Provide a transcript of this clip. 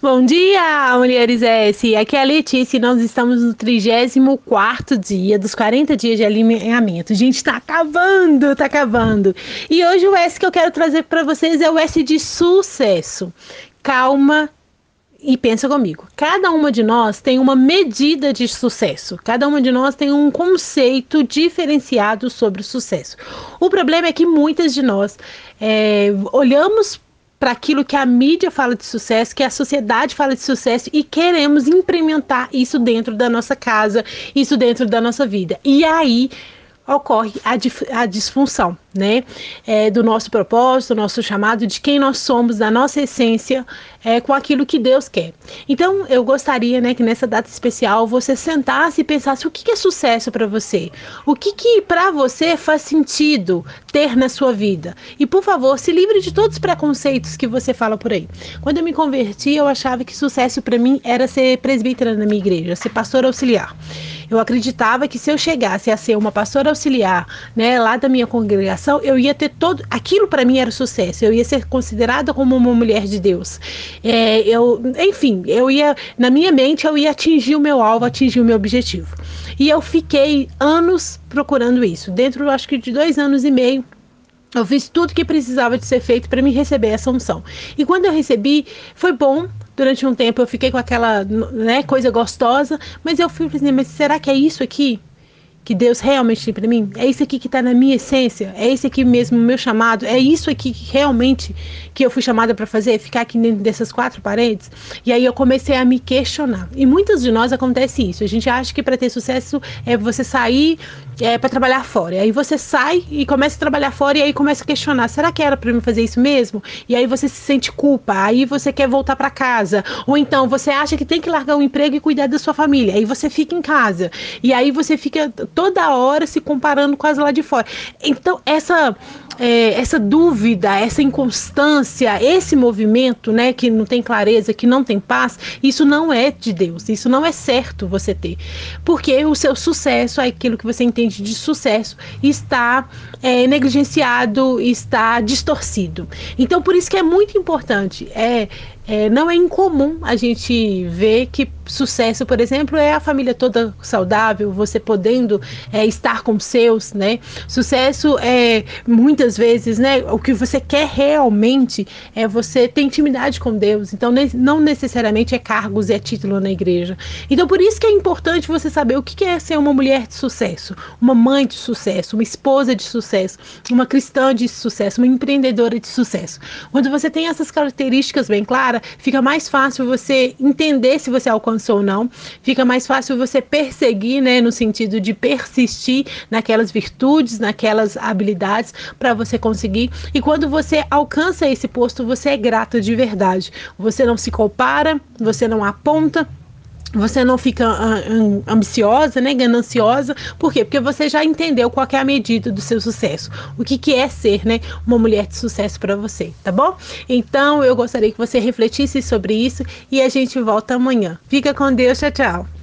Bom dia, Mulheres S. Aqui é a Letícia e nós estamos no 34 dia dos 40 dias de alinhamento. Gente, tá acabando, tá acabando. E hoje o S que eu quero trazer para vocês é o S de sucesso. Calma e pensa comigo. Cada uma de nós tem uma medida de sucesso. Cada uma de nós tem um conceito diferenciado sobre o sucesso. O problema é que muitas de nós é, olhamos para aquilo que a mídia fala de sucesso, que a sociedade fala de sucesso e queremos implementar isso dentro da nossa casa, isso dentro da nossa vida. E aí ocorre a, a disfunção, né? É, do nosso propósito, do nosso chamado, de quem nós somos, da nossa essência, é, com aquilo que Deus quer. Então, eu gostaria, né, que nessa data especial você sentasse e pensasse o que, que é sucesso para você, o que que para você faz sentido ter na sua vida. E por favor, se livre de todos os preconceitos que você fala por aí. Quando eu me converti, eu achava que sucesso para mim era ser presbítera na minha igreja, ser pastor auxiliar. Eu acreditava que se eu chegasse a ser uma pastora auxiliar, né, lá da minha congregação, eu ia ter todo. Aquilo para mim era sucesso. Eu ia ser considerada como uma mulher de Deus. É, eu, enfim, eu ia na minha mente eu ia atingir o meu alvo, atingir o meu objetivo. E eu fiquei anos procurando isso. Dentro, acho que de dois anos e meio, eu fiz tudo que precisava de ser feito para me receber essa unção. E quando eu recebi, foi bom, durante um tempo eu fiquei com aquela né, coisa gostosa, mas eu fui assim, mas será que é isso aqui? Que Deus realmente tem para mim? É isso aqui que está na minha essência? É isso aqui mesmo o meu chamado? É isso aqui que realmente que eu fui chamada para fazer? Ficar aqui dentro dessas quatro paredes? E aí eu comecei a me questionar. E muitas de nós acontece isso. A gente acha que para ter sucesso é você sair é, para trabalhar fora. E aí você sai e começa a trabalhar fora e aí começa a questionar: será que era para mim fazer isso mesmo? E aí você se sente culpa. Aí você quer voltar para casa. Ou então você acha que tem que largar o emprego e cuidar da sua família. Aí você fica em casa. E aí você fica toda hora se comparando com as lá de fora. Então, essa é, essa dúvida, essa inconstância, esse movimento, né, que não tem clareza, que não tem paz, isso não é de Deus, isso não é certo você ter, porque o seu sucesso, aquilo que você entende de sucesso, está é, negligenciado, está distorcido. Então, por isso que é muito importante, é, é não é incomum a gente ver que sucesso, por exemplo, é a família toda saudável, você podendo é, estar com seus, né? Sucesso é muitas vezes, né? O que você quer realmente é você ter intimidade com Deus. Então, não necessariamente é cargos, é título na igreja. Então, por isso que é importante você saber o que é ser uma mulher de sucesso, uma mãe de sucesso, uma esposa de sucesso, uma cristã de sucesso, uma empreendedora de sucesso. Quando você tem essas características bem claras, fica mais fácil você entender se você alcança ou não, fica mais fácil você perseguir, né, no sentido de persistir naquelas virtudes, naquelas habilidades para você conseguir. E quando você alcança esse posto, você é grato de verdade. Você não se compara, você não aponta, você não fica ah, ambiciosa, né, gananciosa, por quê? Porque você já entendeu qual é a medida do seu sucesso, o que, que é ser, né, uma mulher de sucesso para você, tá bom? Então eu gostaria que você refletisse sobre isso e a gente volta amanhã. Fica com Deus, tchau, tchau.